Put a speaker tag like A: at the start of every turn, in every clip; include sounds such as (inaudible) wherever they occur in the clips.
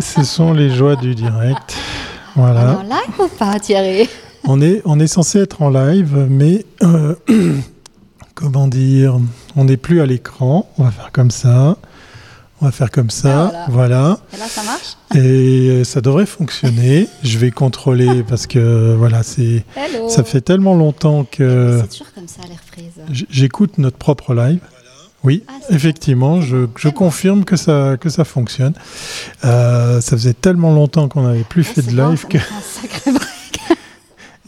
A: Ce sont les joies du direct. Voilà.
B: On est en live ou pas, Thierry?
A: On est, on est censé être en live, mais euh, (clears throat) comment dire? On n'est plus à l'écran. On va faire comme ça. On va faire comme ça.
B: Ah,
A: voilà.
B: Et là, ça marche?
A: Et euh, ça devrait fonctionner. (laughs) Je vais contrôler parce que voilà, c'est. Ça fait tellement longtemps que
B: C'est toujours comme ça, les reprises.
A: j'écoute notre propre live. Oui,
B: Ah,
A: effectivement, je, je
B: bon.
A: confirme que ça, que ça fonctionne. Euh, ça faisait tellement longtemps qu'on n'avait plus
B: Ah,
A: fait de live que (laughs)
B: me fait un sacré break.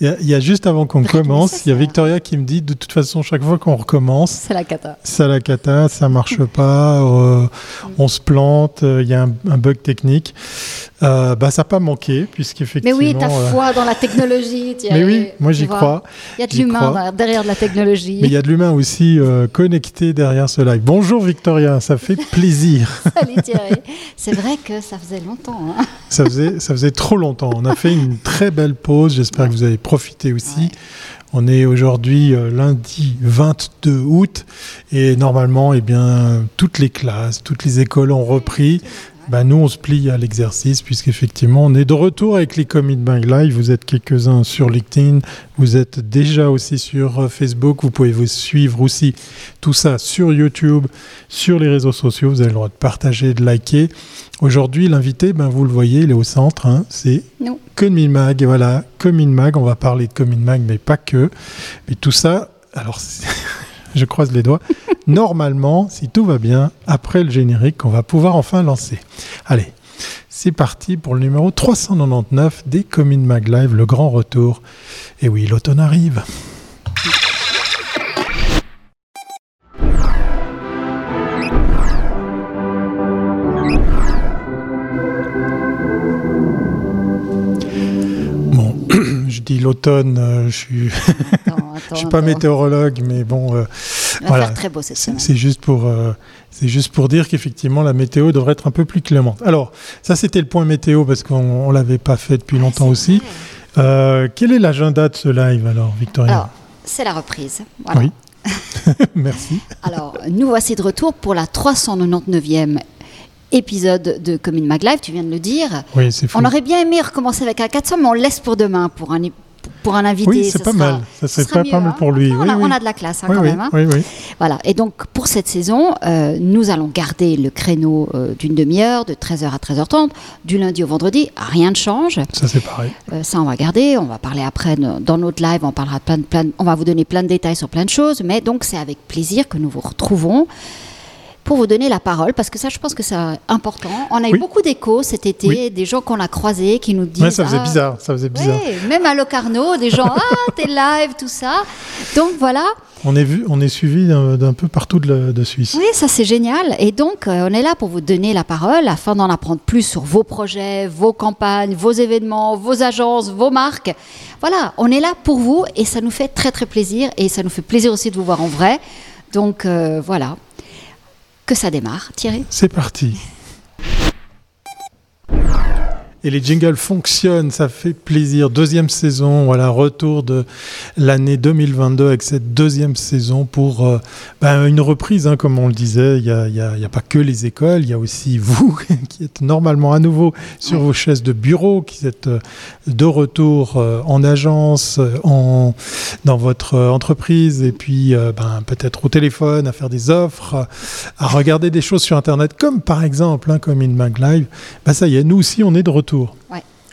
A: Il y, a- il y a juste avant qu'on
B: mais
A: commence, il y a Victoria qui me dit de toute façon chaque fois qu'on recommence,
B: C'est la cata.
A: ça la cata, ça marche pas, euh, on se plante, euh, il y a un, un bug technique. Euh, bah ça n'a pas manqué
B: Mais
A: puisqu'effectivement.
B: oui, ta foi dans la technologie, Thierry.
A: mais oui, moi j'y crois.
B: Il y a de l'humain derrière de la technologie.
A: Mais il y a de l'humain aussi connecté derrière ce live. Bonjour Victoria, ça fait (laughs) plaisir.
B: Salut Thierry. C'est vrai que ça faisait longtemps. hein.
A: Ça faisait, ça faisait trop longtemps. On a fait une très belle pause. J'espère que vous avez profité aussi.
B: Ouais.
A: On est aujourd'hui euh, lundi 22 août et normalement, eh bien, toutes les classes, toutes les écoles ont repris. Ben, nous, on se plie à l'exercice puisqu'effectivement, on est de retour avec les Commit Bang Live. Vous êtes quelques-uns sur LinkedIn, vous êtes déjà aussi sur euh, Facebook. Vous pouvez vous suivre aussi tout ça sur YouTube, sur les réseaux sociaux. Vous avez le droit de partager, de liker. Aujourd'hui, l'invité, ben, vous le voyez, il est au centre. hein, c'est. Comin Mag. Voilà, Comin Mag. On va parler de Comin Mag, mais pas que. Mais tout ça, alors, (laughs) je croise les doigts. Normalement, si tout va bien, après le générique, on va pouvoir enfin lancer. Allez, c'est parti pour le numéro 399 des Comin Mag Live, le grand retour. Et oui, l'automne arrive. Bon, (clears throat) je dis l'automne, euh, je suis, Je suis pas météorologue, mais bon, euh, voilà.
B: très beau cette
A: c'est
B: semaine.
A: c'est juste pour, euh, c'est juste pour dire qu'effectivement la météo devrait être un peu plus clémente. Alors, ça c'était le point météo parce qu'on on l'avait pas fait depuis longtemps
B: Ah,
A: aussi.
B: c'est vrai.
A: Euh, quel est l'agenda de ce live alors, Victoria
B: Alors, c'est la reprise. Voilà.
A: Oui. (laughs) Merci.
B: Alors, nous voici de retour pour la 399e épisode de Commune Mag Live, tu viens de le dire.
A: Oui, c'est.
B: On aurait bien aimé recommencer avec un 400, mais on le laisse pour demain, pour un, pour un invité.
A: Oui, c'est pas
B: sera-
A: mal. Ça serait
B: sera
A: pas, mal
B: hein.
A: pour lui.
B: On,
A: oui,
B: a,
A: oui.
B: on a de la classe hein, quand même. hein. Voilà. Et donc, pour cette saison, euh, nous allons garder le créneau euh, d'une demi-heure, de 13h à 13h30, du lundi au vendredi. Rien ne change.
A: Ça c'est pareil.
B: Euh, ça, on va garder. On va parler après dans notre live. On parlera de plein de, plein on va vous donner plein de détails sur plein de choses. Mais donc, c'est avec plaisir que nous vous retrouvons pour vous donner la parole, parce que ça, je pense que c'est important. On a eu
A: Oui.
B: beaucoup d'échos cet été,
A: Oui.
B: des gens qu'on a croisés qui nous disent.
A: Ouais, ça faisait
B: Ah,
A: bizarre. Ça faisait bizarre.
B: ouais, même à Locarno, des gens, (laughs) ah, t'es live, tout ça. Donc voilà,
A: On est vu, on est suivi d'un d'un peu partout de, la- de Suisse.
B: oui, ça c'est génial. Et donc, euh, on est là pour vous donner la parole afin d'en apprendre plus sur vos projets, vos campagnes, vos événements, vos agences, vos marques. Voilà, on est là pour vous et ça nous fait très très plaisir et ça nous fait plaisir aussi de vous voir en vrai. Donc euh, voilà, que ça démarre, Thierry?
A: C'est parti. Et les jingles fonctionnent, ça fait plaisir. Deuxième saison, voilà, retour de l'année 2022 avec cette deuxième saison pour euh, ben, une reprise, hein, comme on le disait. Il n'y a, pas que les écoles, il y a aussi (laughs) vous qui êtes normalement à nouveau sur vos chaises de bureau, qui êtes euh, de retour euh, en agence, en, dans votre entreprise, et puis ben, peut-être au téléphone, à faire des offres, à regarder des choses sur Internet, comme par exemple, hein, comme InMag Live. Ben, ça y est, nous aussi, on est de retour.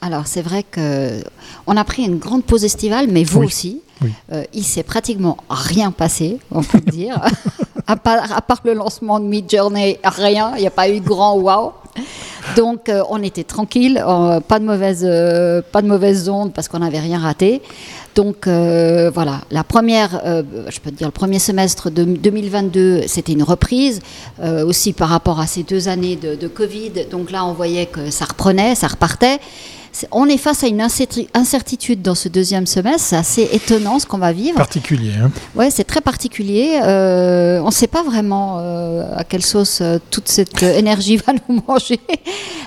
B: Alors c'est vrai que on a pris une grande pause estivale, mais vous
A: Oui.
B: aussi.
A: Oui.
B: Euh, il s'est pratiquement rien passé, on peut dire. (laughs) à, part, à part le lancement de Mid Journey, rien. Il n'y a pas eu grand wow. Donc euh, on était tranquille, euh, pas de mauvaises, euh, pas de mauvaises ondes parce qu'on n'avait rien raté. Donc euh, voilà, la première, euh, je peux te dire le premier semestre de 2022, c'était une reprise euh, aussi par rapport à ces deux années de, de Covid. Donc là, on voyait que ça reprenait, ça repartait. On est face à une incerti- incertitude dans ce deuxième semestre. C'est assez étonnant ce qu'on va vivre.
A: Particulier. hein.
B: Ouais, c'est très particulier. Euh, on ne sait pas vraiment euh, à quelle sauce euh, toute cette énergie (laughs) va nous manger.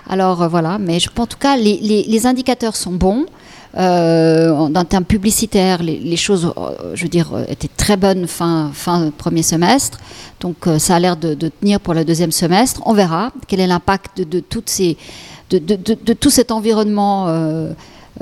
B: Alors voilà, mais je, en tout cas, les, les- les indicateurs sont bons. Euh, D'un terme publicitaire, les, choses, euh, je veux dire, euh, étaient très bonnes fin, fin premier semestre. Donc ça a l'air de, tenir pour le deuxième semestre. On verra quel est l'impact de, tout cet environnement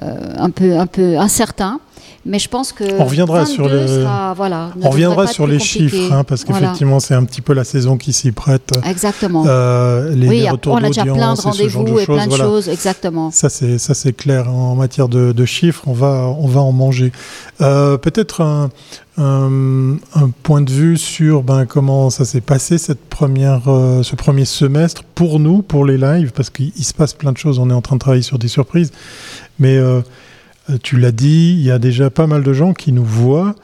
B: un, peu, un peu incertain. Mais je pense que
A: on reviendra sur, le...
B: sera, voilà,
A: on reviendra sur les chiffres, hein, parce qu'effectivement, voilà. c'est un petit peu la saison qui s'y prête.
B: Exactement.
A: Euh, les,
B: oui,
A: les retours
B: on a déjà plein de rendez-vous et plein de
A: voilà.
B: choses, exactement.
A: Ça, c'est ça, c'est clair. En matière de, de, chiffres, on va, on va en manger. Euh, Peut-être un, un, un, point de vue sur ben, comment ça s'est passé cette première, euh, ce premier semestre pour nous, pour les lives, parce qu'il se passe plein de choses. On est en train de travailler sur des surprises, mais euh, tu l'as dit, il y a déjà pas mal de gens qui nous voient,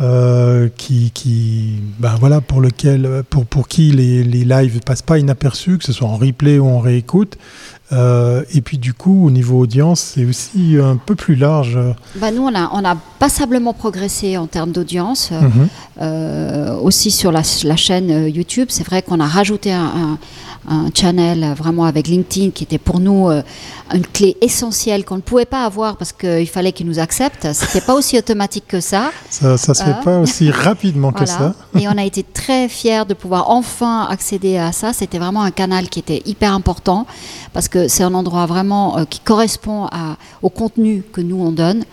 A: euh, qui, qui, ben voilà, pour lequel, pour, pour qui les, les lives passent pas inaperçus, que ce soit en replay ou en réécoute. Euh, et puis du coup, au niveau audience, c'est aussi un peu plus large.
B: Bah nous, on a, on a passablement progressé en termes d'audience, mm -hmm. euh, aussi sur la, la chaîne YouTube. C'est vrai qu'on a rajouté un, un un channel vraiment avec LinkedIn qui était pour nous euh, une clé essentielle qu'on ne pouvait pas avoir parce qu'il fallait qu'ils nous acceptent. C'était pas aussi automatique que ça.
A: Ça, ça se fait euh, pas aussi rapidement
B: voilà.
A: que ça.
B: Et on a été très fiers de pouvoir enfin accéder à ça. C'était vraiment un canal qui était hyper important parce que c'est un endroit vraiment euh, qui correspond au contenu que nous on donne.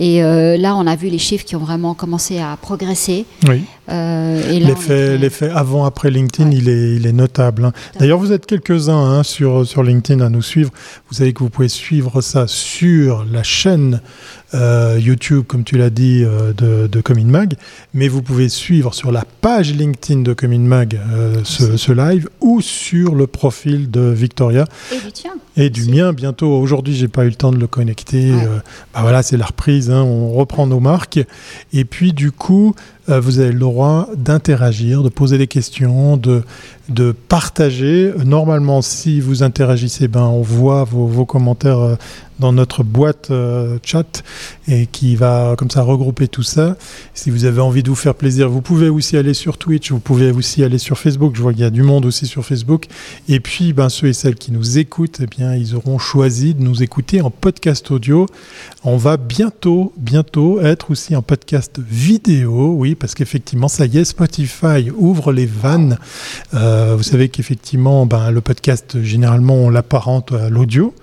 B: Et euh, là, on a vu les chiffres qui ont vraiment commencé à progresser.
A: Oui. Euh, L'effet avant-après LinkedIn, ouais. il, est, il est notable. Hein. D'ailleurs, vous êtes quelques-uns hein, sur, sur LinkedIn à nous suivre. Vous savez que vous pouvez suivre ça sur la chaîne euh, YouTube, comme tu l'as dit, euh, de, de Comin Mag, mais vous pouvez suivre sur la page LinkedIn de Comin Mag euh, ce, ce, live ou sur le profil de Victoria.
B: Et du tien.
A: Et du mien bientôt. Aujourd'hui, j'ai pas eu le temps de le connecter. Ouais. bah voilà, c'est la reprise. On reprend nos marques. Et puis, du coup, vous avez le droit d'interagir, de poser des questions, de, de partager. Normalement, si vous interagissez, ben, on voit vos, vos commentaires dans notre boîte euh, chat et qui va comme ça regrouper tout ça. Si vous avez envie de vous faire plaisir, vous pouvez aussi aller sur Twitch, vous pouvez aussi aller sur Facebook. Je vois qu'il y a du monde aussi sur Facebook. Et puis, ben, ceux et celles qui nous écoutent, eh bien, ils auront choisi de nous écouter en podcast audio. On va bientôt, bientôt être aussi en podcast vidéo, oui, parce qu'effectivement, ça y est, Spotify ouvre les vannes. Euh, vous savez qu'effectivement, ben, le podcast, généralement, on l'apparente à l'audio.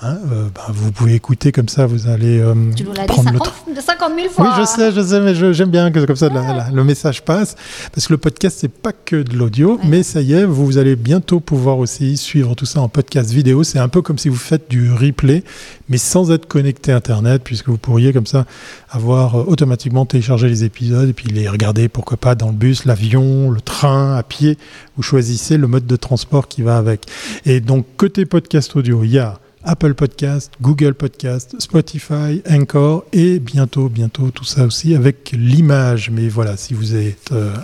A: Hein, euh, bah, vous pouvez écouter comme ça, vous allez euh,
B: tu nous dit 50, le 50 000 fois.
A: Oui, je sais, je sais, mais j'aime bien que comme ça ouais. la, la, le message passe, parce que le podcast c'est pas que de l'audio, ouais. mais ça y est, vous, vous, allez bientôt pouvoir aussi suivre tout ça en podcast vidéo. C'est un peu comme si vous faites du replay, mais sans être connecté Internet, puisque vous pourriez comme ça avoir euh, automatiquement téléchargé les épisodes et puis les regarder, pourquoi pas, dans le bus, l'avion, le train, à pied. Vous choisissez le mode de transport qui va avec. Et donc côté podcast audio, il y a Apple Podcast, Google Podcast, Spotify, Anchor et bientôt, bientôt tout ça aussi avec l'image. Mais voilà, si vous êtes euh,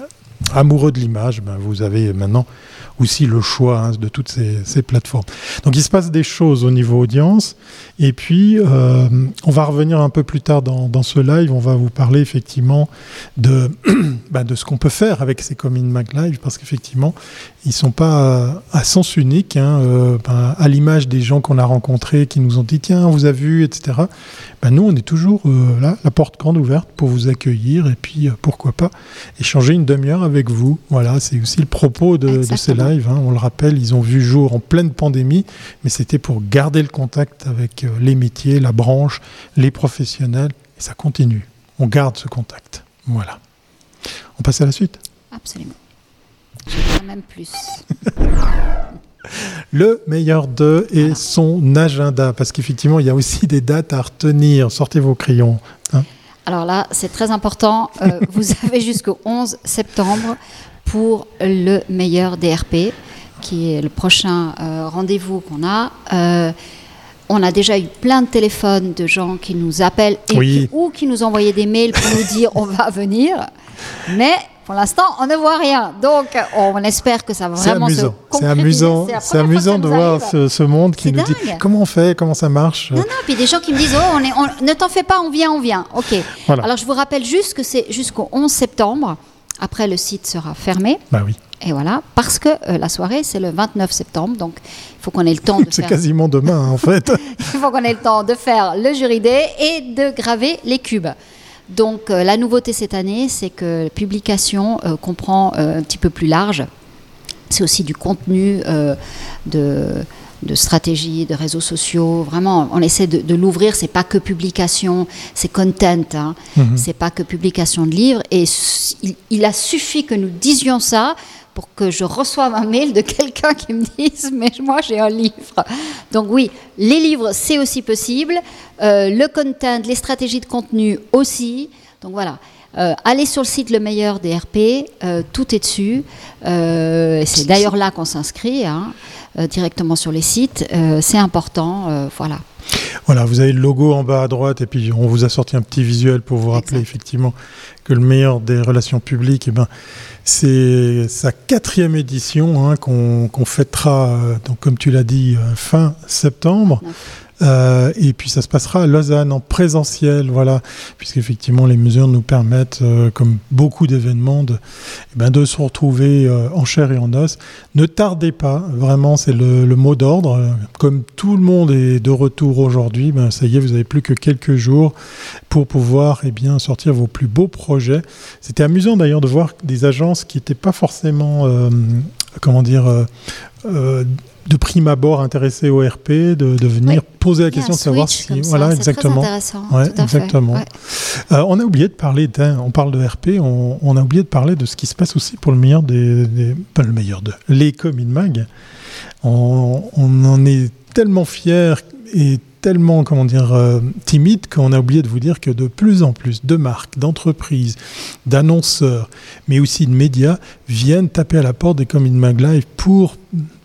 A: amoureux de l'image, ben vous avez maintenant aussi le choix hein, de toutes ces, plateformes. Donc il se passe des choses au niveau audience. Et puis, euh, on va revenir un peu plus tard dans, ce live. On va vous parler effectivement de, (coughs) bah, de ce qu'on peut faire avec ces Comin Mag Live, parce qu'effectivement, ils ne sont pas à, sens unique, hein, euh, bah, à l'image des gens qu'on a rencontrés, qui nous ont dit tiens, on vous a vu, etc. Bah, nous, on est toujours euh, là, la porte grande ouverte pour vous accueillir et puis pourquoi pas échanger une demi-heure avec vous. Voilà, c'est aussi le propos de, de ces lives. Hein. On le rappelle, ils ont vu jour en pleine pandémie, mais c'était pour garder le contact avec euh, les métiers, la branche, les professionnels, et ça continue. On garde ce contact. Voilà. On passe à la suite
B: Absolument. Je même plus. (laughs)
A: le meilleur de et voilà. son agenda, parce qu'effectivement, il y a aussi des dates à retenir. Sortez vos crayons. Hein
B: Alors là, c'est très important. Euh, vous (laughs) avez jusqu'au 11 septembre pour le meilleur DRP, qui est le prochain euh, rendez-vous qu'on a. Euh, on a déjà eu plein de téléphones de gens qui nous appellent et
A: oui.
B: qui, ou qui nous envoyaient des mails pour nous dire on va venir. Mais pour l'instant, on ne voit rien. Donc, on espère que ça va vraiment
A: amusant.
B: se
A: C'est amusant, c'est amusant de voir ce, ce, monde qui nous dingue. dit comment on fait, comment ça marche.
B: Non, non, puis des gens qui me disent oh, on est, on, ne t'en fais pas, on vient, on vient. Ok. Voilà. Alors, je vous rappelle juste que c'est jusqu'au 11 septembre. Après, le site sera fermé.
A: Bah oui.
B: Et voilà, parce que euh, la soirée, c'est le 29 septembre, donc il faut qu'on ait le temps de (laughs)
A: C'est
B: faire...
A: quasiment demain, en fait. (laughs)
B: il faut qu'on ait le temps de faire le jury day et de graver les cubes. Donc euh, la nouveauté cette année, c'est que la publication euh, comprend un petit peu plus large. C'est aussi du contenu de de stratégie, de réseaux sociaux. Vraiment, on essaie de, de l'ouvrir. C'est pas que publication, c'est content. Hein.
A: Mhm.
B: C'est pas que publication de livres. Et il, il a suffi que nous disions ça pour que je reçoive un mail de (laughs) quelqu'un qui me dise mais moi j'ai un livre. Donc oui, les livres c'est aussi possible, Euh, le content, les stratégies de contenu aussi. Donc voilà. Euh, allez sur le site Le Meilleur des RP, euh, tout est dessus. Euh, c'est d'ailleurs là qu'on s'inscrit, hein, directement sur les sites. Euh, c'est important, euh, voilà.
A: Voilà, vous avez le logo en bas à droite et puis on vous a sorti un petit visuel pour vous rappeler
B: Exact.
A: effectivement que le meilleur des relations publiques, eh ben, c'est sa quatrième édition hein, qu'on fêtera, euh, donc comme tu l'as dit, euh, fin septembre. Euh, et puis ça se passera à Lausanne en présentiel, voilà, puisqu'effectivement les mesures nous permettent, euh, comme beaucoup d'événements, de, eh ben, se retrouver euh, en chair et en os. Ne tardez pas, vraiment, c'est le, mot d'ordre. Comme tout le monde est de retour aujourd'hui, ben, ça y est, vous avez plus que quelques jours pour pouvoir eh sortir vos plus beaux projets. C'était amusant d'ailleurs de voir des agences qui n'étaient pas forcément, comment dire, de prime abord intéressées au RP, de, de venir
B: Oui.
A: poser la question de savoir si.
B: ça,
A: Voilà,
B: c'est
A: exactement.
B: Très intéressant.
A: Ouais,
B: tout à fait.
A: exactement.
B: Ouais.
A: Euh, on a oublié de parler d'un. On parle de RP, on, on a oublié de parler de ce qui se passe aussi pour le meilleur des. des- pas le meilleur de. Les Comin Mag. On, on en est tellement fiers et tellement, comment dire, euh, timide qu'on a oublié de vous dire que de plus en plus de marques, d'entreprises, d'annonceurs, mais aussi de médias viennent taper à la porte des Comin Mag Live pour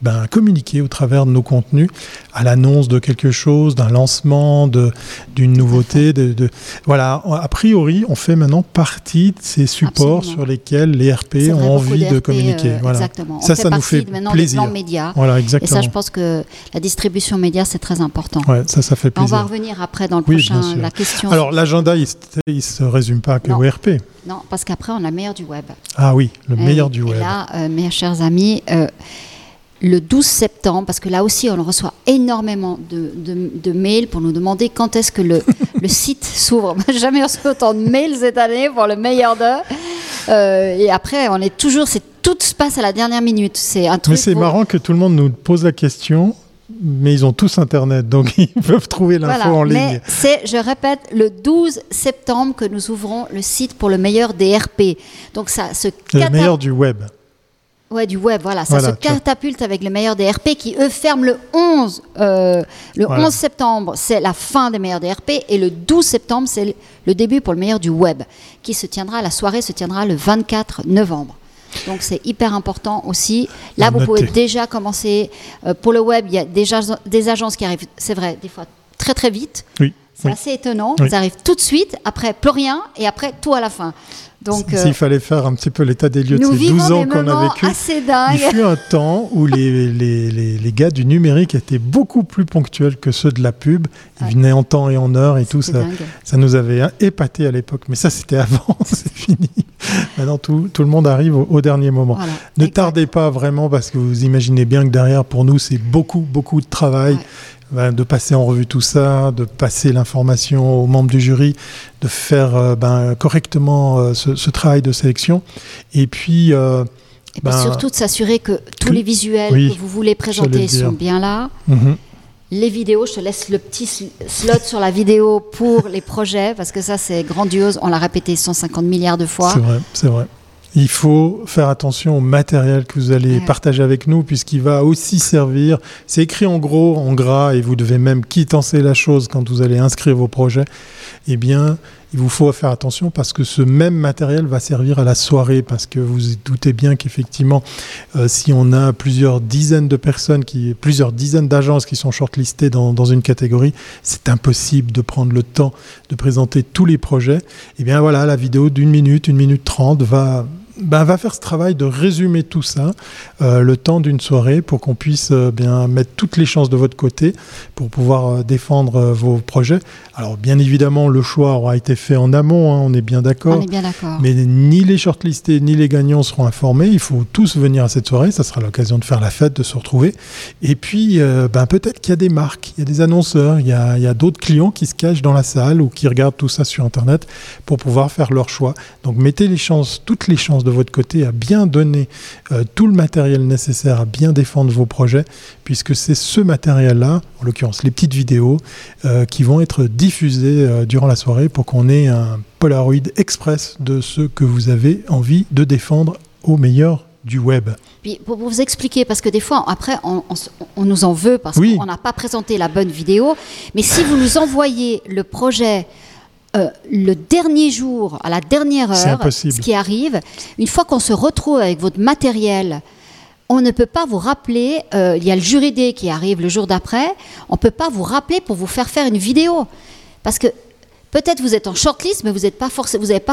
A: ben, communiquer au travers de nos contenus à l'annonce de quelque chose, d'un lancement, d'une nouveauté. De, de- voilà, a priori, on fait maintenant partie de ces supports
B: Absolument.
A: sur lesquels les RP ont envie de communiquer.
B: euh,
A: voilà.
B: Exactement.
A: Ça,
B: On
A: ça nous fait plaisir.
B: médias.
A: Voilà,
B: Et
A: exactement.
B: ça, je pense que la distribution média, c'est très important.
A: Ouais, ça, ça fait
B: On
A: plaisir.
B: va revenir après dans le
A: Oui,
B: prochain, la question.
A: Alors, l'agenda, il, il se résume pas que
B: Non.
A: au RP.
B: Non, parce qu'après, on a le meilleur du web.
A: Ah oui, le
B: Eh
A: meilleur du
B: Et
A: web.
B: là, euh, mes chers amis, euh, le 12 septembre, parce que là aussi, on reçoit énormément de, de- de mails pour nous demander quand est-ce que le, (laughs) le site s'ouvre. Moi, j'ai jamais reçu autant de mails cette année pour le meilleur d'eux. Euh, et après, on est toujours, c'est tout se passe à la dernière minute. C'est un truc.
A: Mais c'est marrant que tout le monde nous pose la question, mais ils ont tous Internet, donc (laughs) ils peuvent trouver l'info
B: Voilà,
A: en ligne.
B: mais c'est, je répète, le 12 septembre que nous ouvrons le site pour le meilleur des RP. Donc ça se
A: Le
B: cata-
A: meilleur du web.
B: Ouais, du web, voilà. Ça
A: Voilà,
B: se catapulte avec les meilleurs DRP qui, eux, ferment le 11. euh, le
A: Voilà.
B: 11 septembre, c'est la fin des meilleurs DRP. Et le 12 septembre, c'est le- le début pour le meilleur du web, qui se tiendra, la soirée se tiendra le 24 novembre. Donc c'est hyper important aussi. Là,
A: À
B: vous
A: noter.
B: pouvez déjà commencer. euh, pour le web, il y a déjà des agences qui arrivent, c'est vrai, des fois très très vite.
A: Oui.
B: C'est
A: oui.
B: assez étonnant.
A: Oui.
B: Ils arrivent tout de suite, après plus rien, et après tout à la fin. Donc, euh,
A: S'il fallait faire un petit peu l'état des lieux de ces
B: vivons
A: 12 ans qu'on a vécu,
B: assez
A: il fut un temps où les, les, les, les gars du numérique étaient beaucoup plus ponctuels que ceux de la pub. Ils
B: Ouais.
A: venaient en temps et en heure et tout. Ça, ça nous avait hein, épaté à l'époque. Mais ça, c'était avant, (laughs) c'est fini. Maintenant, tout, tout le monde arrive au, au dernier moment.
B: Voilà.
A: Ne
B: Exact.
A: tardez pas vraiment parce que vous imaginez bien que derrière, pour nous, c'est beaucoup, beaucoup de travail.
B: Ouais.
A: Ben, de passer en revue tout ça, de passer l'information aux membres du jury, de faire euh, ben, correctement euh, ce, ce travail de sélection. Et puis, euh,
B: Et puis
A: Ben,
B: surtout de s'assurer que tous
A: que-
B: les visuels
A: oui,
B: que vous voulez présenter sont bien là.
A: mhm.
B: Les vidéos, je te laisse le petit sl- slot sur la vidéo pour les projets, parce que ça c'est grandiose, on l'a répété 150 milliards de fois.
A: c'est vrai, c'est vrai. Il faut faire attention au matériel que vous allez
B: Ouais.
A: partager avec nous, puisqu'il va aussi servir. C'est écrit en gros, en gras, et vous devez même quittancer la chose quand vous allez inscrire vos projets. Eh bien, il vous faut faire attention parce que ce même matériel va servir à la soirée, parce que vous vous doutez bien qu'effectivement, euh, si on a plusieurs dizaines de personnes, qui, plusieurs dizaines d'agences qui sont shortlistées dans, dans une catégorie, c'est impossible de prendre le temps de présenter tous les projets. Eh bien voilà, la vidéo d'une minute, une minute trente va, ben, va faire ce travail de résumer tout ça euh, le temps d'une soirée pour qu'on puisse euh, bien mettre toutes les chances de votre côté pour pouvoir euh, défendre vos projets. Alors bien évidemment, le choix aura été fait en amont, hein, on est bien d'accord.
B: On est bien d'accord.
A: Mais ni les shortlistés ni les gagnants seront informés. Il faut tous venir à cette soirée. Ça sera l'occasion de faire la fête, de se retrouver. Et puis, ben, peut-être qu'il y a des marques, il y a des annonceurs, il y a, a d'autres clients qui se cachent dans la salle ou qui regardent tout ça sur Internet pour pouvoir faire leur choix. Donc, mettez les chances, toutes les chances de votre côté à bien donner euh, tout le matériel nécessaire à bien défendre vos projets, puisque c'est ce matériel-là, en l'occurrence les petites vidéos, euh, qui vont être diffusées euh, durant la soirée pour qu'on ait un Polaroid express de ce que vous avez envie de défendre au meilleur du web.
B: Puis pour vous expliquer, parce que des fois, après, on, on s- on nous en veut parce
A: Oui.
B: qu'on n'a pas présenté la bonne vidéo. Mais si vous nous envoyez le projet euh, le dernier jour, à la dernière heure, ce qui arrive, une fois qu'on se retrouve avec votre matériel, on ne peut pas vous rappeler, euh, il y a le jury qui arrive le jour d'après, on ne peut pas vous rappeler pour vous faire faire une vidéo. Parce que peut-être vous êtes en shortlist, mais vous n'avez pas,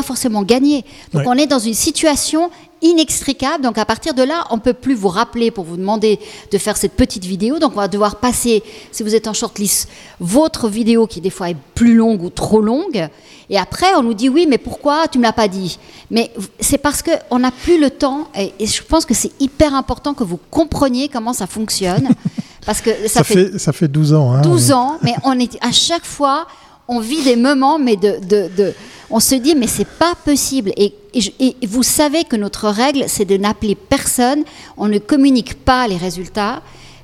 B: forcément gagné. Donc
A: Ouais.
B: on est dans une situation inextricable. Donc à partir de là, on ne peut plus vous rappeler pour vous demander de faire cette petite vidéo. Donc on va devoir passer, si vous êtes en shortlist, votre vidéo qui des fois est plus longue ou trop longue. Et après, on nous dit oui, mais pourquoi tu me l'as pas dit? Mais c'est parce qu'on n'a plus le temps. Et, et je pense que c'est hyper important que vous compreniez comment ça fonctionne. (laughs) parce que ça,
A: Ça, fait, ça fait 12 ans. hein.
B: 12 ans, mais on est à chaque fois, on vit des moments, mais de, de, de- on se dit, mais c'est pas possible. Et, et vous savez que notre règle, c'est de n'appeler personne. On ne communique pas les résultats.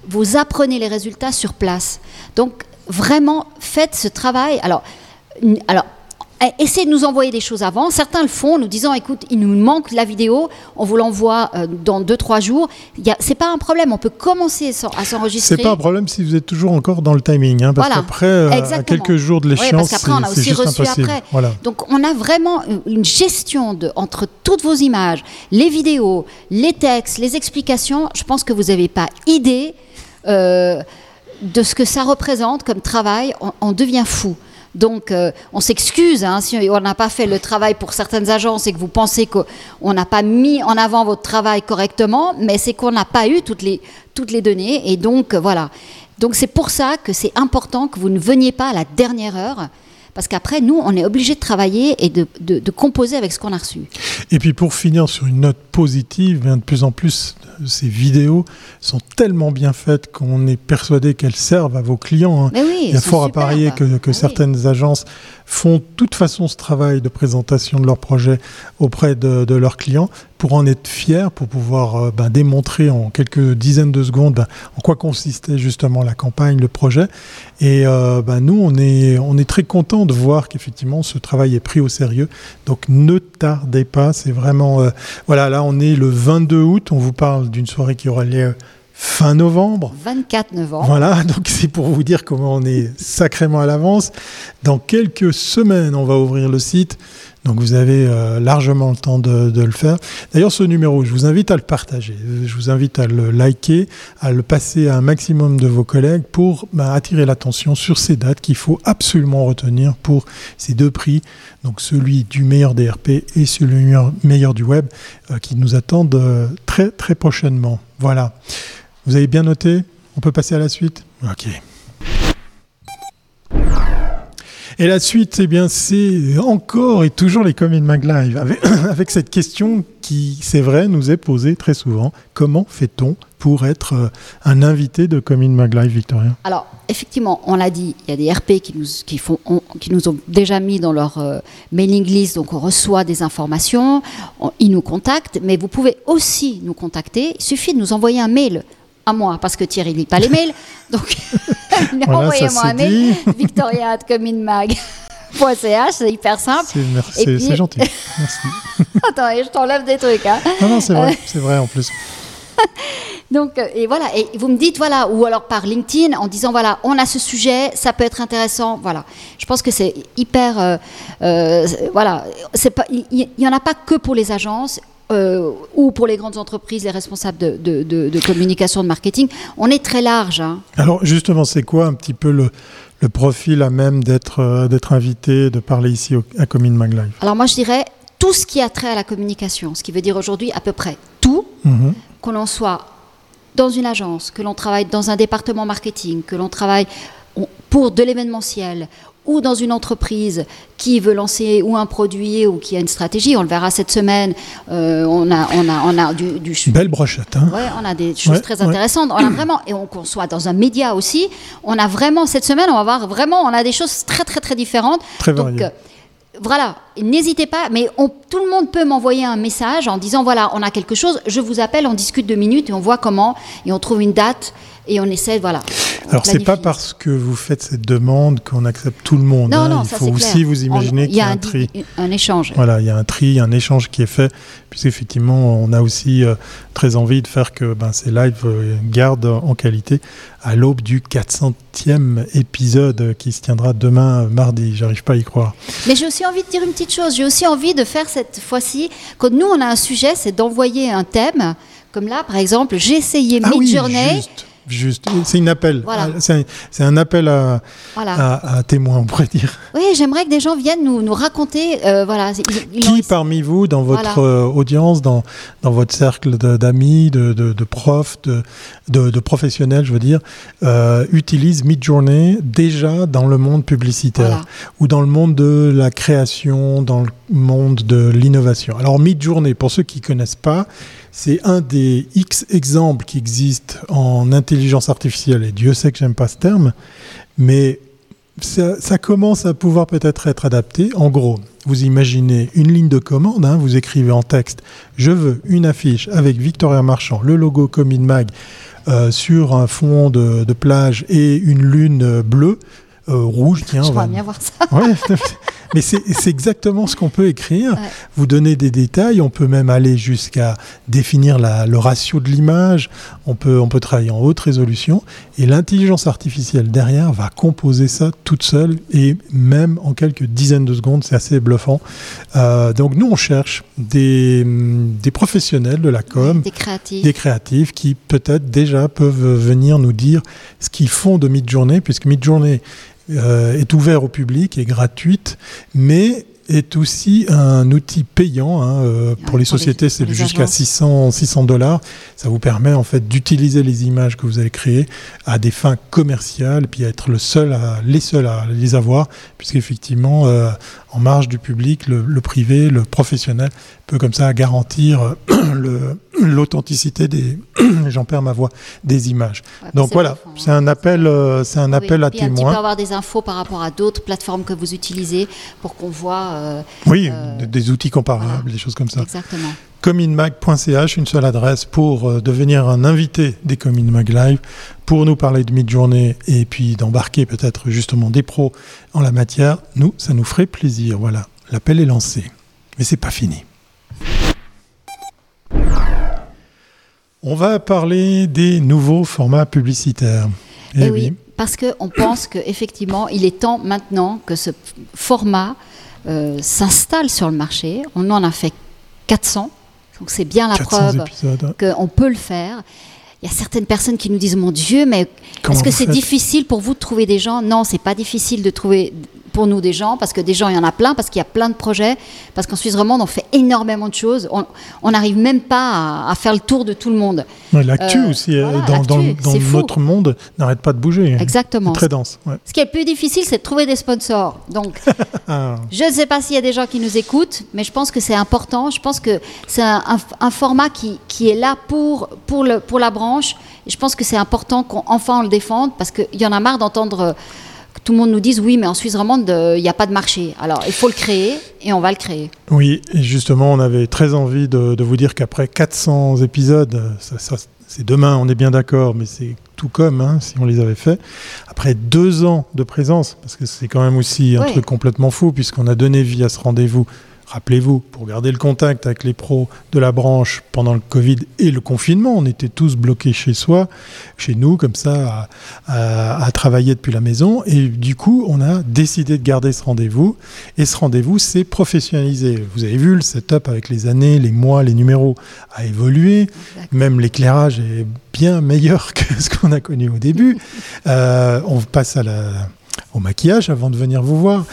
B: Vous apprenez les résultats sur place. Donc vraiment, faites ce travail. Alors, alors. Eh, Essayez de nous envoyer des choses avant. Certains le font en nous disant écoute, il nous manque la vidéo, on vous l'envoie euh, dans 2-3 jours. C'est pas un problème, on peut commencer à s'enregistrer.
A: C'est pas un problème si vous êtes toujours encore dans le timing, hein, parce
B: Voilà.
A: qu'après, euh, à quelques jours de
B: Oui,
A: l'échéance,
B: parce qu'après, on a aussi reçu
A: impossible.
B: après.
A: Voilà.
B: Donc, on a vraiment une- une gestion de, entre toutes vos images, les vidéos, les textes, les explications. Je pense que vous n'avez pas idée euh, de ce que ça représente comme travail. On, on devient fou. Donc, euh, on s'excuse hein, si on n'a pas fait le travail pour certaines agences et que vous pensez qu'on n'a pas mis en avant votre travail correctement, mais c'est qu'on n'a pas eu toutes les, données. Et donc, euh, voilà. Donc, c'est pour ça que c'est important que vous ne veniez pas à la dernière heure, parce qu'après, nous, on est obligé de travailler et de, de- de composer avec ce qu'on a reçu.
A: Et puis pour finir sur une note positive, de plus en plus, ces vidéos sont tellement bien faites qu'on est persuadé qu'elles servent à vos clients. hein.
B: Mais oui,
A: Il y a fort à parier que, que
B: Ah oui.
A: certaines agences font de toute façon ce travail de présentation de leur projet auprès de, leurs clients pour en être fiers, pour pouvoir euh, ben, démontrer en quelques dizaines de secondes ben, en quoi consistait justement la campagne, le projet. Et euh, ben, nous, on est, on est très content de voir qu'effectivement ce travail est pris au sérieux. Donc ne tardez pas, c'est vraiment... euh, voilà, là on est le 22 août, on vous parle d'une soirée qui aura lieu fin novembre.
B: 24 novembre.
A: Voilà, donc c'est pour vous dire comment on est sacrément à l'avance. Dans quelques semaines, on va ouvrir le site. Donc vous avez euh, largement le temps de, de le faire. D'ailleurs, ce numéro, je vous invite à le partager. Je vous invite à le liker, à le passer à un maximum de vos collègues pour bah, attirer l'attention sur ces dates qu'il faut absolument retenir pour ces deux prix. Donc celui du meilleur DRP et celui du meilleur, meilleur du web euh, qui nous attendent euh, très très prochainement. Voilà. Vous avez bien noté On peut passer à la suite Ok. Et la suite, eh bien, c'est encore et toujours les Comin Mag Live, avec, (coughs) avec cette question qui, c'est vrai, nous est posée très souvent. Comment fait-on pour être euh, un invité de Comin Mag Live, Victoria?
B: Alors, effectivement, on l'a dit, il y a des RP qui nous, qui font, ont- qui nous ont déjà mis dans leur euh, mailing list, donc on reçoit des informations, on- ils nous contactent, mais vous pouvez aussi nous contacter. Il suffit de nous envoyer un mail à moi, parce que Thierry ne lit pas les mails. (laughs) Donc,
A: Voilà, (laughs)
B: envoyez-moi un mail, (laughs) victoria.cominmag.ch, c'est hyper simple.
A: C'est
B: puis-
A: gentil. Merci.
B: Attends, et je t'enlève des trucs. Hein.
A: Non, non, c'est vrai, c'est vrai en plus.
B: Donc, euh, et voilà, et vous me dites, voilà, ou alors par LinkedIn en disant, voilà, on a ce sujet, ça peut être intéressant, voilà. Je pense que c'est hyper, euh, euh, voilà, il il y, en a pas que pour les agences. Euh, ou pour les grandes entreprises, les responsables de, de- de- de communication, de marketing, on est très large. hein.
A: Alors justement, c'est quoi un petit peu le, le profil à même d'être euh, d'être invité, de parler ici au- à Comin Mag Live
B: Alors moi, je dirais tout ce qui a trait à la communication, ce qui veut dire aujourd'hui à peu près tout,
A: Mhm.
B: que l'on soit dans une agence, que l'on travaille dans un département marketing, que l'on travaille pour de l'événementiel ou dans une entreprise qui veut lancer ou un produit ou qui a une stratégie, on le verra cette semaine, euh, on, a, on, a, on a du... du
A: Belle brochette, hein
B: Ouais, on a des choses
A: Ouais,
B: très
A: ouais.
B: intéressantes. On a (clears throat) vraiment, et on, qu'on soit dans un média aussi, on a vraiment, cette semaine, on va voir vraiment, on a des choses très, très, très différentes.
A: Très
B: Donc,
A: varié.
B: euh, voilà, n'hésitez pas, mais on, tout le monde peut m'envoyer un message en disant voilà, on a quelque chose, je vous appelle, on discute deux minutes et on voit comment, et on trouve une date et on essaie, voilà.
A: Alors c'est pas parce que vous faites cette demande qu'on accepte tout le monde.
B: Non,
A: hein.
B: non,
A: il
B: ça,
A: faut aussi
B: clair.
A: vous imaginer qu'il y a un
B: di-
A: tri.
B: un échange.
A: Voilà, il y a un tri, un échange qui est fait, puisqu'effectivement, on a aussi euh, très envie de faire que ben, ces lives euh, gardent en qualité à l'aube du 400e épisode qui se tiendra demain, mardi. J'arrive pas à y croire.
B: Mais j'ai aussi envie de dire une petite chose. J'ai aussi envie de faire cette fois-ci, quand nous on a un sujet, c'est d'envoyer un thème. Comme là, par exemple, j'ai essayé
A: Ah oui,
B: Midjourney.
A: Juste, juste. C'est une appel.
B: Voilà.
A: C'est un, appel à,
B: Voilà.
A: à, à témoin, on pourrait dire.
B: Oui, j'aimerais que des gens viennent nous, nous raconter. euh, voilà, ils- ils
A: Qui parmi vous, dans votre
B: Voilà.
A: euh, audience, dans, dans votre cercle d'amis, de, de, de profs, de, professionnels, je veux dire, euh, utilise Midjourney déjà dans le monde publicitaire ou dans le monde de la création, dans le monde de l'innovation. Alors Midjourney, pour ceux qui ne connaissent pas, c'est un des X exemples qui existent en intelligence artificielle, et Dieu sait que j'aime pas ce terme, mais ça, commence à pouvoir peut-être être adapté. En gros, vous imaginez une ligne de commande, hein, vous écrivez en texte Je veux une affiche avec Victoria Marchand, le logo Comin Mag, euh, sur un fond de, plage et une lune bleue, euh, rouge, tiens. on va-
B: J'aimerais bien voir ça.
A: Ouais, (laughs) mais c'est exactement ce qu'on peut écrire.
B: Ouais.
A: Vous donner des détails, on peut même aller jusqu'à définir la- le ratio de l'image, on peut, on peut travailler en haute résolution, et l'intelligence artificielle derrière va composer ça toute seule, et même en quelques dizaines de secondes, c'est assez bluffant. Euh, donc nous, on cherche des, des professionnels de la com,
B: Des créatifs.
A: des créatifs qui peut-être déjà peuvent venir nous dire ce qu'ils font de Midjourney, puisque Midjourney euh, est ouvert au public, est gratuite, mais est aussi un outil payant. hein, euh, pour les
B: pour
A: sociétés, c'est jusqu'à
B: agences.
A: 600 600 dollars. Ça vous permet en fait d'utiliser les images que vous avez créées à des fins commerciales, puis à être le seul à, les seuls à les avoir, puisqu'effectivement, euh, en marge du public, le, le privé, le professionnel peut comme ça garantir euh, (clears throat) le- l'authenticité des, (clears throat) j'en perds ma voix, des images.
B: Ouais,
A: Donc voilà, c'est un appel, euh, c'est un
B: Oui,
A: appel à témoins.
B: avoir des infos par rapport à d'autres plateformes que vous utilisez pour qu'on voit euh,
A: Oui,
B: euh,
A: des- des outils comparables,
B: voilà.
A: des choses comme ça.
B: exactement.
A: cominmag.ch, une seule adresse pour euh, devenir un invité des Cominmag Live, pour nous parler de mid-journée et puis d'embarquer peut-être justement des pros en la matière. Nous, ça nous ferait plaisir. Voilà, l'appel est lancé. Mais c'est pas fini. On va parler des nouveaux formats publicitaires.
B: Et
A: Eh
B: oui, parce qu'on pense qu'effectivement, il est temps maintenant que ce format euh, s'installe sur le marché. On en a fait 400, donc c'est bien la
A: 400
B: preuve
A: épisodes.
B: qu'on peut le faire. Il y a certaines personnes qui nous disent Mon Dieu, mais
A: Comment
B: est-ce que c'est difficile pour vous de trouver des gens? Non, c'est pas difficile de trouver pour nous des gens, parce que des gens, il y en a plein, parce qu'il y a plein de projets, parce qu'en Suisse romande, on fait énormément de choses. On n'arrive même pas à, à faire le tour de tout le monde.
A: Ouais, L'actu
B: Euh,
A: aussi, euh,
B: voilà,
A: dans, dans- notre monde, n'arrête pas de bouger.
B: Exactement.
A: Très dense. ouais.
B: Ce qui est le plus difficile, c'est de trouver des sponsors. Donc, (laughs)
A: Ah.
B: je ne sais pas s'il y a des gens qui nous écoutent, mais je pense que c'est important. Je pense que c'est un, un- un format qui, qui est là pour, pour, le, pour la branche. Et je pense que c'est important qu'enfin on le défende, parce qu'il y en a marre d'entendre euh, tout le monde nous dise oui, mais en Suisse romande, euh, il n'y a pas de marché. Alors, il faut le créer, et on va le créer.
A: Oui, et justement, on avait très envie de, de vous dire qu'après 400 épisodes, ça, ça, c'est demain, on est bien d'accord, mais c'est tout comme hein, si on les avait fait. Après deux ans de présence, parce que c'est quand même aussi un
B: Oui.
A: truc complètement fou, puisqu'on a donné vie à ce rendez-vous. Rappelez-vous, pour garder le contact avec les pros de la branche pendant le Covid et le confinement, on était tous bloqués chez soi, chez nous, comme ça, à, à- à travailler depuis la maison. Et du coup, on a décidé de garder ce rendez-vous. Et ce rendez-vous s'est professionnalisé. Vous avez vu, le setup avec les années, les mois, les numéros a évolué. Même l'éclairage est bien meilleur (laughs) que ce qu'on a connu au début. Euh, on passe à la au maquillage avant de venir vous voir,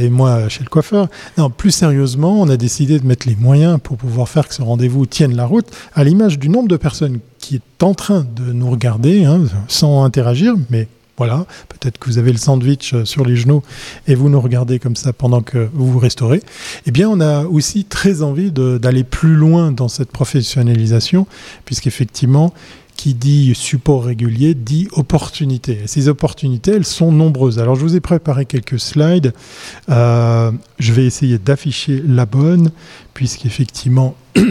A: et moi chez le coiffeur. Non, plus sérieusement, on a décidé de mettre les moyens pour pouvoir faire que ce rendez-vous tienne la route, à l'image du nombre de personnes qui est en train de nous regarder, hein, sans interagir, mais voilà, peut-être que vous avez le sandwich euh, sur les genoux et vous nous regardez comme ça pendant que vous vous restaurez. Eh bien, on a aussi très envie d'aller plus loin dans cette professionnalisation, puisqu'effectivement, qui dit support régulier dit opportunité. Et ces opportunités, elles sont nombreuses. Alors je vous ai préparé quelques slides. Euh, je vais essayer d'afficher la bonne, puisqu'effectivement... (clears throat)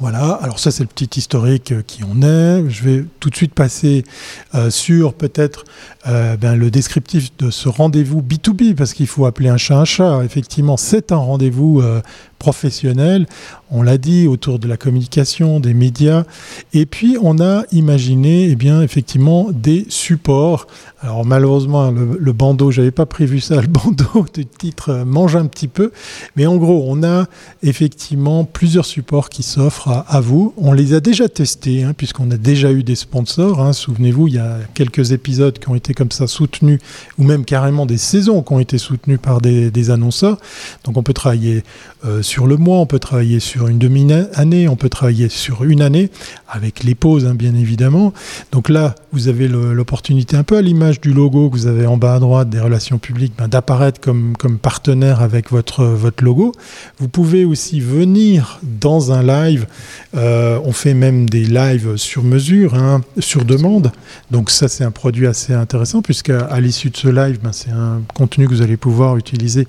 A: Voilà, alors ça c'est le petit historique qui en est. Je vais tout de suite passer euh, sur peut-être euh, ben, le descriptif de ce rendez-vous B2B, parce qu'il faut appeler un chat un chat. Effectivement, c'est un rendez-vous professionnel, on l'a dit, autour de la communication, des médias. Et puis, on a imaginé, eh bien, effectivement, des supports. Alors, malheureusement, le, bandeau, j'avais pas prévu ça, (laughs) le bandeau du titre euh, mange un petit peu. Mais en gros, on a effectivement plusieurs supports qui s'offrent à, vous. On les a déjà testés, hein, puisqu'on a déjà eu des sponsors. Hein. Souvenez-vous, il y a quelques épisodes qui ont été comme ça soutenus, ou même carrément des saisons qui ont été soutenues par des, annonceurs. Donc, on peut travailler euh, sur le mois, on peut travailler sur une demi-année, on peut travailler sur une année, avec les pauses hein, bien évidemment. Donc là, vous avez l'opportunité, un peu à l'image du logo que vous avez en bas à droite des relations publiques, ben, d'apparaître comme, comme partenaire avec votre, logo. Vous pouvez aussi venir dans un live, euh, on fait même des lives sur mesure, hein, sur demande. Donc ça, c'est un produit assez intéressant, puisque à l'issue de ce live, ben, c'est un contenu que vous allez pouvoir utiliser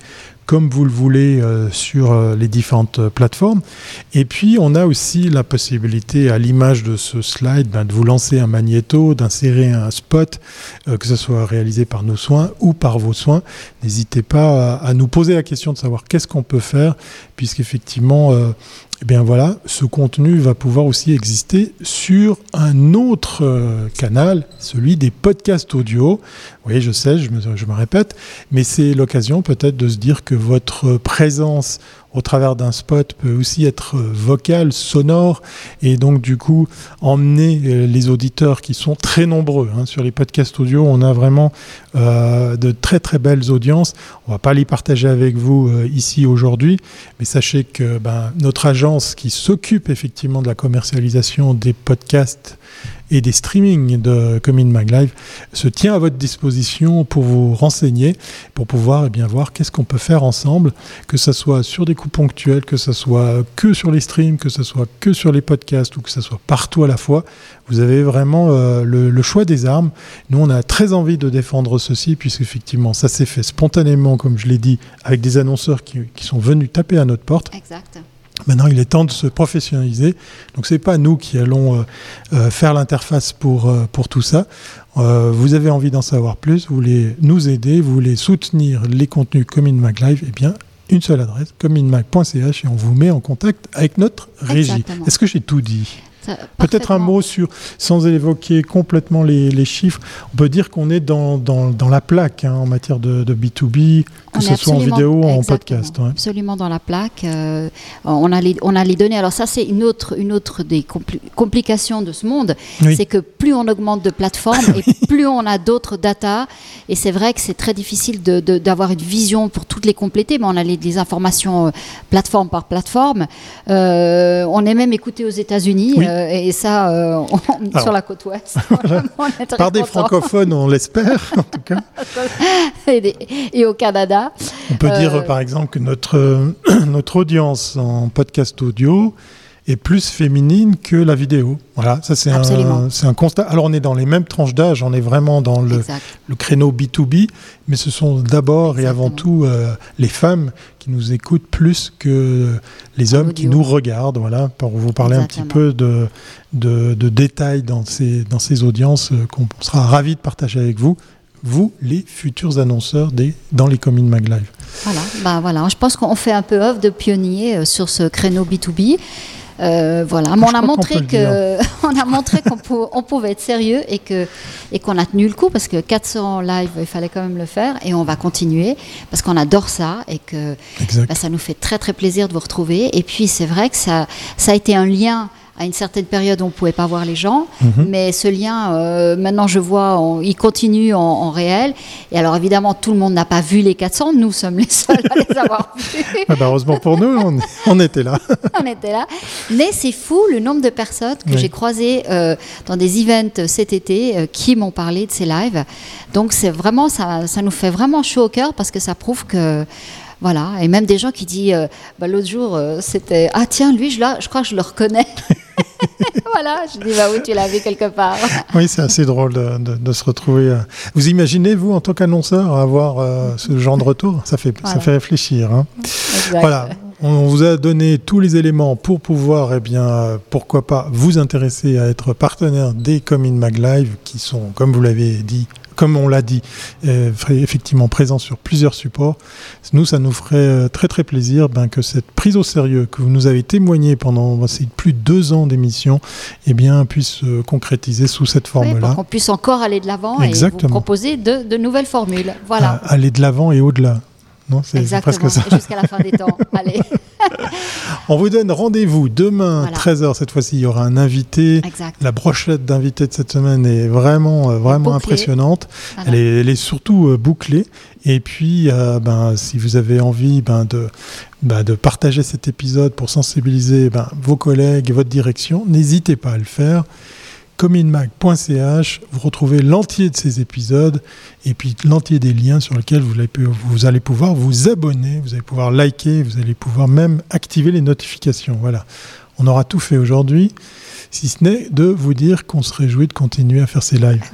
A: comme vous le voulez euh, sur euh, les différentes euh, plateformes. Et puis, on a aussi la possibilité, à l'image de ce slide, ben, de vous lancer un magnéto, d'insérer un spot, que ce soit réalisé par nos soins ou par vos soins. N'hésitez pas à, nous poser la question de savoir qu'est-ce qu'on peut faire, puisqu'effectivement, eh bien voilà, ce contenu va pouvoir aussi exister sur un autre euh, canal, celui des podcasts audio. Oui, je sais, je me, je me répète, mais c'est l'occasion peut-être de se dire que votre présence au travers d'un spot peut aussi être euh, vocal, sonore, et donc du coup emmener euh, les auditeurs qui sont très nombreux. Hein. Sur les podcasts audio, on a vraiment euh, de très très belles audiences. On va pas les partager avec vous ici aujourd'hui, mais sachez que ben, notre agence qui s'occupe effectivement de la commercialisation des podcasts et des streamings de Commune Mag Live se tient à votre disposition pour vous renseigner, pour pouvoir eh bien, voir qu'est-ce qu'on peut faire ensemble, que ce soit sur des coups ponctuels, que ce soit que sur les streams, que ce soit que sur les podcasts ou que ce soit partout à la fois. Vous avez vraiment euh, le, choix des armes. Nous, on a très envie de défendre ceci, puisqu'effectivement, ça s'est fait spontanément, comme je l'ai dit, avec des annonceurs qui, qui sont venus taper à notre porte.
B: Exact.
A: Maintenant, il est temps de se professionnaliser. Donc, ce n'est pas nous qui allons euh, euh, faire l'interface pour, euh, pour tout ça. vous avez envie d'en savoir plus, vous voulez nous aider, vous voulez soutenir les contenus Mag Live, eh bien, une seule adresse, cominmag.ch, et on vous met en contact avec notre régie. Est-ce que j'ai tout dit? Peut-être un mot sur, sans évoquer complètement les, chiffres, on peut dire qu'on est dans, dans, dans, la plaque hein, en matière de, de B2B, que ce soit en vidéo ou en podcast.
B: Absolument dans la plaque. Euh, on, a les, on a les données. Alors ça, c'est une autre, une autre des complications de ce monde. C'est que plus on augmente de plateformes (laughs) et plus on a d'autres data. Et c'est vrai que c'est très difficile d'avoir une vision pour toutes les compléter, mais on a les, informations euh, plateforme par plateforme. Euh, on est même écouté aux États-Unis. et ça, sur la côte ouest. (laughs)
A: par des francophones, on l'espère, en tout cas. (laughs)
B: et au Canada.
A: On peut dire euh, par exemple que notre, (clears throat) notre audience en podcast audio est plus féminine que la vidéo. Voilà, ça c'est un, un, constat. Alors on est dans les mêmes tranches d'âge, on est vraiment dans le, le, créneau B2B, mais ce sont d'abord et avant tout euh, les femmes qui nous écoutent plus que les hommes qui nous regardent. Voilà, pour vous parler un petit peu de, de, de, détails dans ces, dans ces audiences euh, qu'on sera ravis de partager avec vous vous, les futurs annonceurs des, dans les communes MagLive.
B: Voilà, bah voilà, je pense qu'on fait un peu œuvre de pionnier euh, sur ce créneau B2B. Euh, voilà, mais on a, montré que, (laughs) on a montré qu'on pouvait être sérieux et que et qu'on a tenu le coup parce que 400 live, il fallait quand même le faire et on va continuer parce qu'on adore ça et que bah, ça nous fait très très plaisir de vous retrouver. Et puis c'est vrai que ça, ça a été un lien à une certaine période, on ne pouvait pas voir les gens, mhm. mais ce lien, euh, maintenant je vois, il continue en, réel. Et alors évidemment, tout le monde n'a pas vu les 400, nous sommes les (laughs) seuls à les avoir vus.
A: Ah bah, heureusement pour nous, on, était là. (laughs)
B: on était là. Mais c'est fou le nombre de personnes que j'ai croisées euh, dans des events cet été euh, qui m'ont parlé de ces lives. Donc c'est vraiment, ça, ça nous fait vraiment chaud au cœur parce que ça prouve que Voilà, et même des gens qui disent, euh, bah, l'autre jour, euh, c'était, ah tiens, lui, je, je crois que je le reconnais. (laughs) voilà, je dis, bah oui, tu l'as vu quelque part. (laughs)
A: oui, c'est assez drôle de, se retrouver. Vous imaginez, vous, en tant qu'annonceur, avoir ce genre de retour? Ça fait, ça fait réfléchir. Hein. Voilà. On vous a donné tous les éléments pour pouvoir, eh bien, pourquoi pas, vous intéresser à être partenaire des Comin Mag Live, qui sont, comme vous l'avez dit, comme on l'a dit, euh, effectivement présents sur plusieurs supports. Nous, ça nous ferait euh, très très plaisir ben, que cette prise au sérieux que vous nous avez témoigné pendant ces plus de deux ans d'émission, eh bien, puisse se concrétiser sous cette forme-là.
B: pour qu'on puisse encore aller de l'avant et vous proposer de, nouvelles formules. Voilà.
A: aller de l'avant et au-delà.
B: Non, c'est Exactement, jusqu'à la fin des temps. (laughs) Allez.
A: On vous donne rendez-vous demain, 13h cette fois-ci. Il y aura un invité. La brochette d'invités de cette semaine est vraiment, euh, vraiment impressionnante. Elle, est, surtout euh, bouclée. Et puis, euh, ben, si vous avez envie ben, de, ben, de partager cet épisode pour sensibiliser ben, vos collègues et votre direction, n'hésitez pas à le faire cominmag.ch, vous retrouvez l'entier de ces épisodes et puis l'entier des liens sur lesquels vous allez, vous allez, pouvoir vous abonner, vous allez pouvoir liker, vous allez pouvoir même activer les notifications. Voilà, on aura tout fait aujourd'hui, si ce n'est de vous dire qu'on se réjouit de continuer à faire ces lives.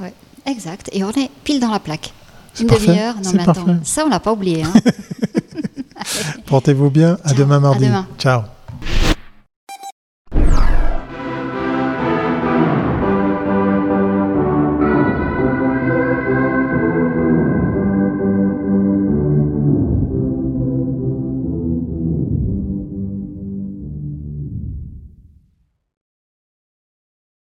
B: exact, et on est pile dans la plaque. Une demi-heure, non mais attends, ça on l'a pas oublié. Hein. (laughs)
A: Portez-vous bien, à demain mardi. Ciao.